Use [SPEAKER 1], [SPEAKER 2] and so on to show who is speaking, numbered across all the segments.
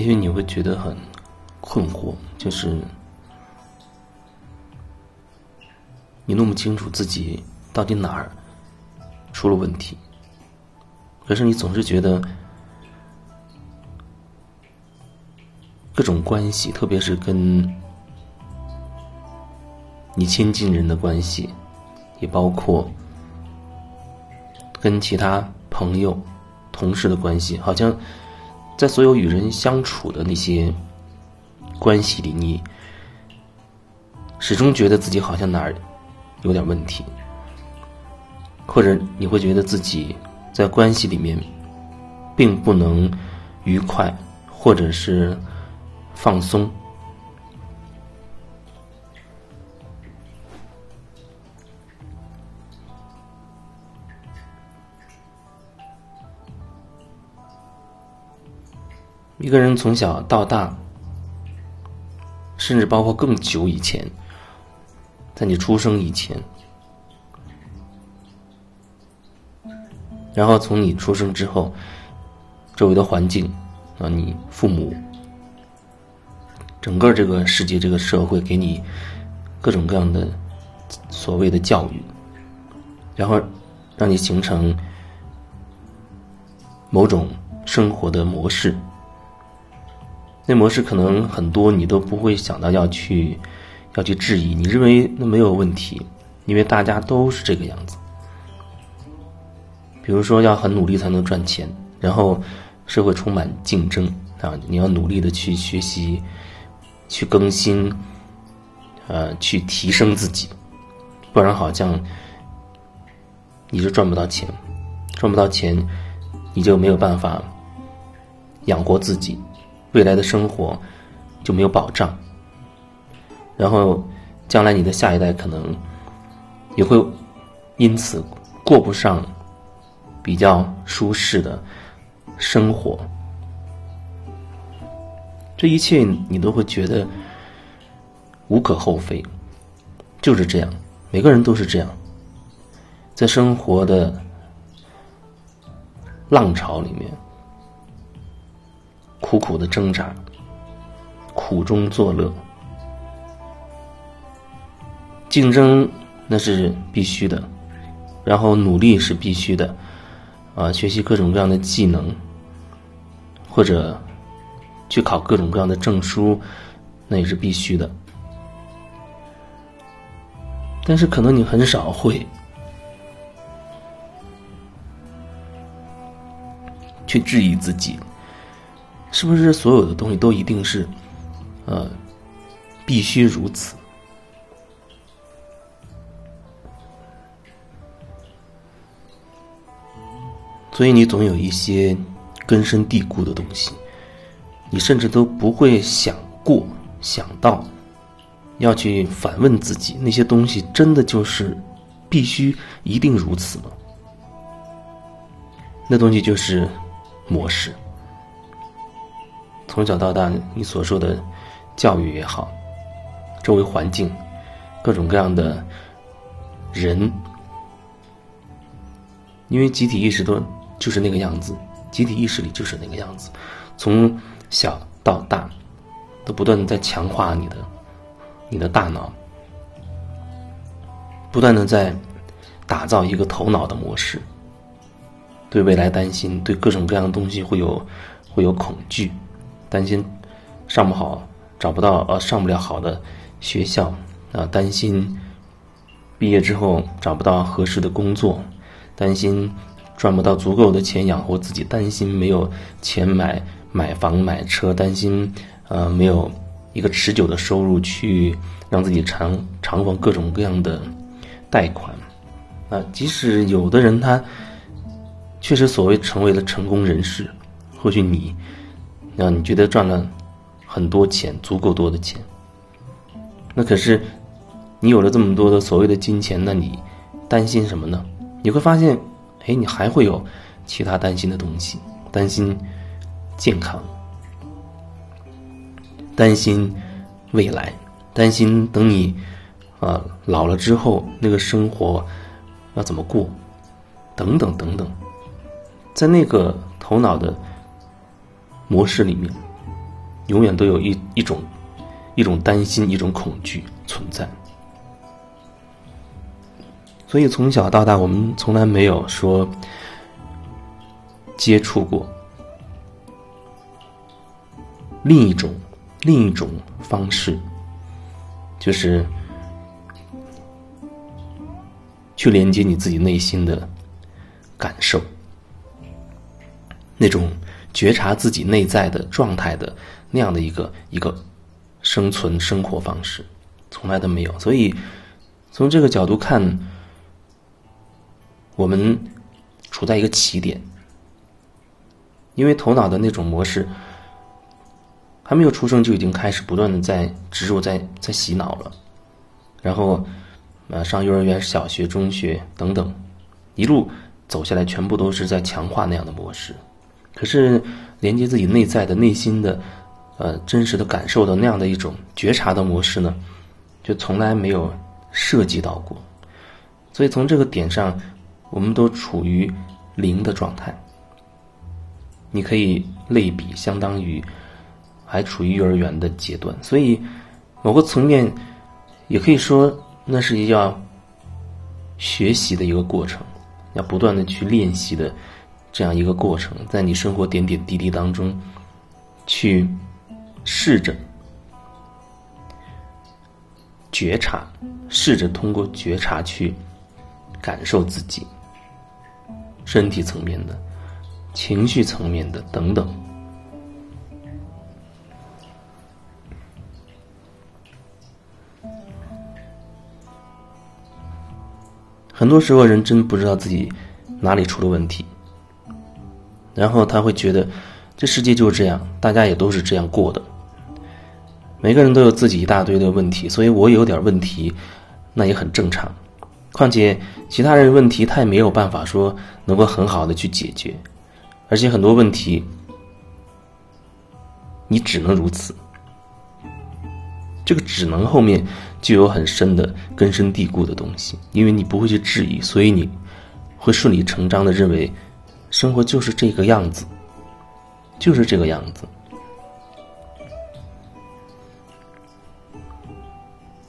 [SPEAKER 1] 也许你会觉得很困惑，就是你弄不清楚自己到底哪儿出了问题，可是你总是觉得各种关系，特别是跟你亲近人的关系，也包括跟其他朋友、同事的关系，好像。在所有与人相处的那些关系里，你始终觉得自己好像哪儿有点问题，或者你会觉得自己在关系里面并不能愉快，或者是放松。一个人从小到大，甚至包括更久以前，在你出生以前，然后从你出生之后，周围的环境啊，你父母，整个这个世界、这个社会给你各种各样的所谓的教育，然后让你形成某种生活的模式。那模式可能很多，你都不会想到要去，要去质疑。你认为那没有问题，因为大家都是这个样子。比如说，要很努力才能赚钱，然后社会充满竞争啊，你要努力的去学习，去更新，呃，去提升自己，不然好像你就赚不到钱，赚不到钱，你就没有办法养活自己。未来的生活就没有保障，然后将来你的下一代可能也会因此过不上比较舒适的生活，这一切你都会觉得无可厚非，就是这样，每个人都是这样，在生活的浪潮里面。苦苦的挣扎，苦中作乐，竞争那是必须的，然后努力是必须的，啊，学习各种各样的技能，或者去考各种各样的证书，那也是必须的。但是可能你很少会去质疑自己。是不是所有的东西都一定是，呃，必须如此？所以你总有一些根深蒂固的东西，你甚至都不会想过想到要去反问自己：那些东西真的就是必须一定如此吗？那东西就是模式。从小到大，你所说的教育也好，周围环境，各种各样的人，因为集体意识都就是那个样子，集体意识里就是那个样子，从小到大，都不断的在强化你的你的大脑，不断的在打造一个头脑的模式，对未来担心，对各种各样的东西会有会有恐惧。担心上不好，找不到呃上不了好的学校啊，担心毕业之后找不到合适的工作，担心赚不到足够的钱养活自己，担心没有钱买买房买车，担心呃没有一个持久的收入去让自己偿偿还各种各样的贷款啊。即使有的人他确实所谓成为了成功人士，或许你。让你觉得赚了很多钱，足够多的钱。那可是你有了这么多的所谓的金钱，那你担心什么呢？你会发现，哎，你还会有其他担心的东西，担心健康，担心未来，担心等你啊老了之后那个生活要怎么过，等等等等，在那个头脑的。模式里面，永远都有一一种一种担心、一种恐惧存在。所以从小到大，我们从来没有说接触过另一种另一种方式，就是去连接你自己内心的感受，那种觉察自己内在的状态的那样的一个一个生存生活方式，从来都没有。所以从这个角度看。我们处在一个起点，因为头脑的那种模式还没有出生就已经开始不断的在植入、在在洗脑了，然后啊上幼儿园、小学、中学等等，一路走下来，全部都是在强化那样的模式。可是连接自己内在的内心的呃真实的感受的那样的一种觉察的模式呢，就从来没有涉及到过。所以从这个点上。我们都处于零的状态，你可以类比，相当于还处于幼儿园的阶段，所以某个层面也可以说，那是要学习的一个过程，要不断的去练习的这样一个过程，在你生活点点滴滴当中去试着觉察，试着通过觉察去感受自己。身体层面的、情绪层面的等等，很多时候人真不知道自己哪里出了问题，然后他会觉得这世界就是这样，大家也都是这样过的，每个人都有自己一大堆的问题，所以我有点问题，那也很正常。况且其他人问题他也没有办法说能够很好的去解决，而且很多问题你只能如此。这个只能后面就有很深的根深蒂固的东西，因为你不会去质疑，所以你会顺理成章的认为生活就是这个样子，就是这个样子。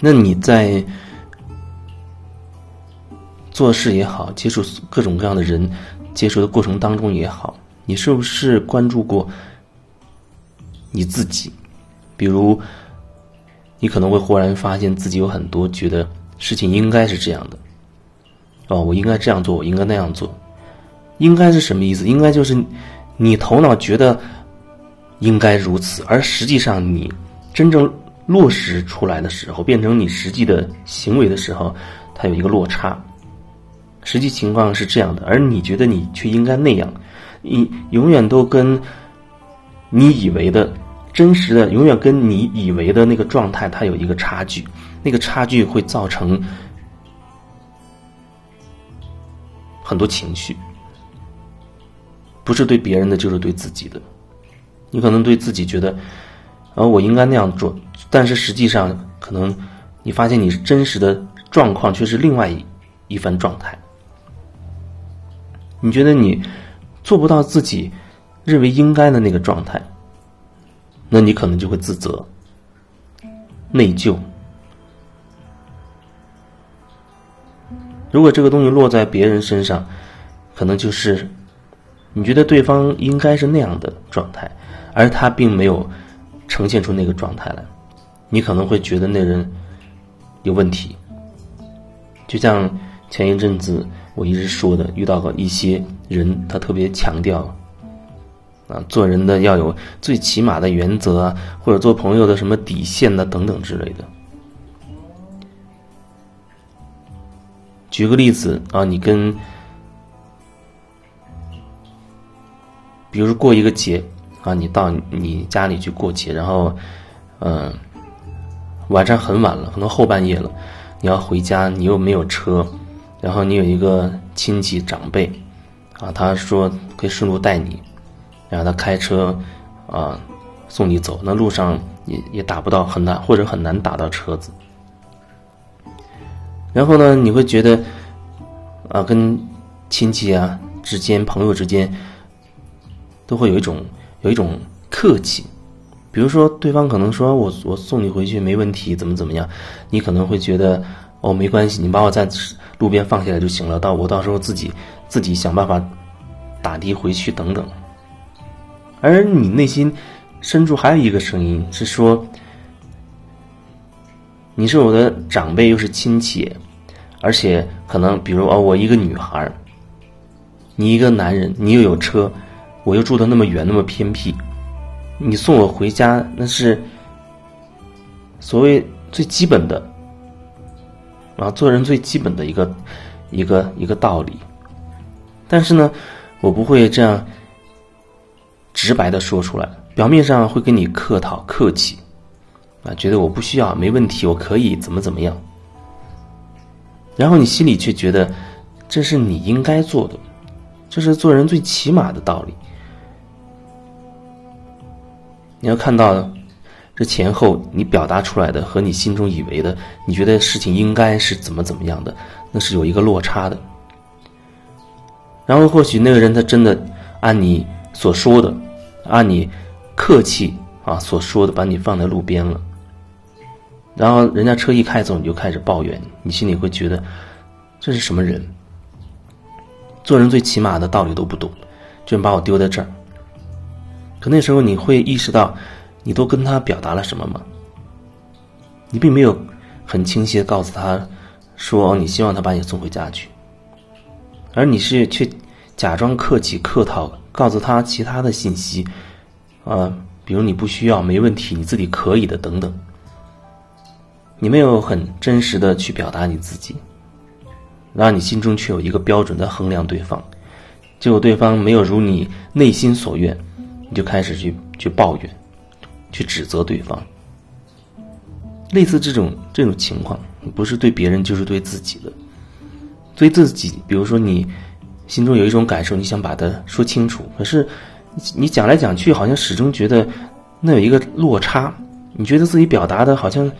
[SPEAKER 1] 那你在？做事也好，接触各种各样的人，接触的过程当中也好，你是不是关注过你自己？比如，你可能会忽然发现自己有很多觉得事情应该是这样的，哦，我应该这样做，我应该那样做。应该是什么意思？应该就是你头脑觉得应该如此，而实际上你真正落实出来的时候，变成你实际的行为的时候，它有一个落差。实际情况是这样的，而你觉得你却应该那样，你永远都跟你以为的真实的，永远跟你以为的那个状态，它有一个差距，那个差距会造成很多情绪，不是对别人的，就是对自己的。你可能对自己觉得，呃，我应该那样做，但是实际上，可能你发现你真实的状况却是另外一一番状态。你觉得你做不到自己认为应该的那个状态，那你可能就会自责、内疚。如果这个东西落在别人身上，可能就是你觉得对方应该是那样的状态，而他并没有呈现出那个状态来，你可能会觉得那人有问题。就像前一阵子。我一直说的，遇到过一些人，他特别强调，啊，做人的要有最起码的原则啊，或者做朋友的什么底线呢，等等之类的。举个例子啊，你跟，比如过一个节啊，你到你家里去过节，然后，嗯，晚上很晚了，可能后半夜了，你要回家，你又没有车。然后你有一个亲戚长辈，啊，他说可以顺路带你，然后他开车，啊，送你走。那路上也也打不到，很难或者很难打到车子。然后呢，你会觉得，啊，跟亲戚啊之间、朋友之间，都会有一种有一种客气。比如说，对方可能说我我送你回去没问题，怎么怎么样，你可能会觉得哦没关系，你把我在路边放下来就行了，到我到时候自己自己想办法打的回去等等。而你内心深处还有一个声音是说，你是我的长辈，又是亲戚，而且可能比如哦，我一个女孩你一个男人，你又有车，我又住的那么远那么偏僻。你送我回家，那是所谓最基本的，啊，做人最基本的一个一个一个道理。但是呢，我不会这样直白的说出来，表面上会跟你客套客气，啊，觉得我不需要，没问题，我可以怎么怎么样。然后你心里却觉得这是你应该做的，这是做人最起码的道理。你要看到，这前后你表达出来的和你心中以为的，你觉得事情应该是怎么怎么样的，那是有一个落差的。然后或许那个人他真的按你所说的，按你客气啊所说的把你放在路边了，然后人家车一开走你就开始抱怨，你心里会觉得这是什么人？做人最起码的道理都不懂，居然把我丢在这儿。可那时候你会意识到，你都跟他表达了什么吗？你并没有很清晰的告诉他，说你希望他把你送回家去，而你是却假装客气客套，告诉他其他的信息，啊，比如你不需要，没问题，你自己可以的等等。你没有很真实的去表达你自己，然后你心中却有一个标准在衡量对方，结果对方没有如你内心所愿。你就开始去去抱怨，去指责对方。类似这种这种情况，不是对别人就是对自己的。对自己，比如说你心中有一种感受，你想把它说清楚，可是你讲来讲去，好像始终觉得那有一个落差。你觉得自己表达的好像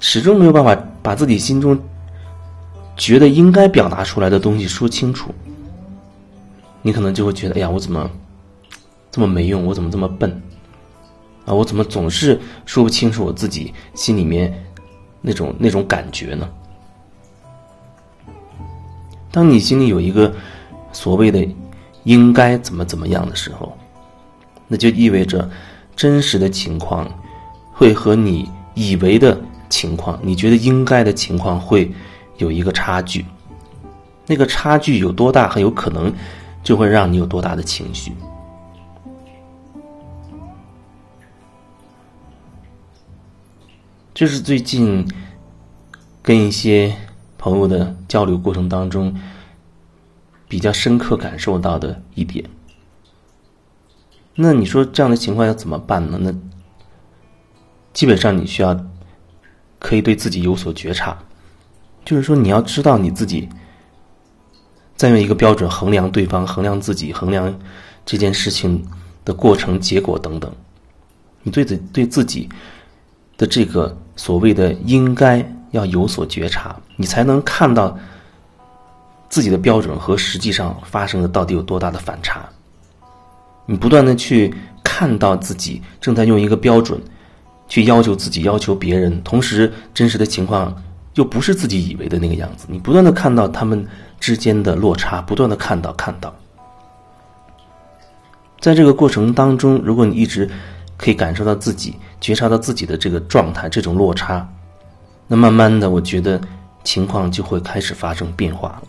[SPEAKER 1] 始终没有办法把自己心中觉得应该表达出来的东西说清楚。你可能就会觉得，哎呀，我怎么？这么没用，我怎么这么笨？啊，我怎么总是说不清楚我自己心里面那种那种感觉呢？当你心里有一个所谓的应该怎么怎么样的时候，那就意味着真实的情况会和你以为的情况，你觉得应该的情况会有一个差距。那个差距有多大，很有可能就会让你有多大的情绪。这是最近跟一些朋友的交流过程当中比较深刻感受到的一点。那你说这样的情况要怎么办呢？那基本上你需要可以对自己有所觉察，就是说你要知道你自己在用一个标准衡量对方、衡量自己、衡量这件事情的过程、结果等等。你对自对自己的这个。所谓的应该要有所觉察，你才能看到自己的标准和实际上发生的到底有多大的反差。你不断的去看到自己正在用一个标准去要求自己、要求别人，同时真实的情况又不是自己以为的那个样子。你不断的看到他们之间的落差，不断的看到看到，在这个过程当中，如果你一直。可以感受到自己觉察到自己的这个状态，这种落差，那慢慢的，我觉得情况就会开始发生变化了。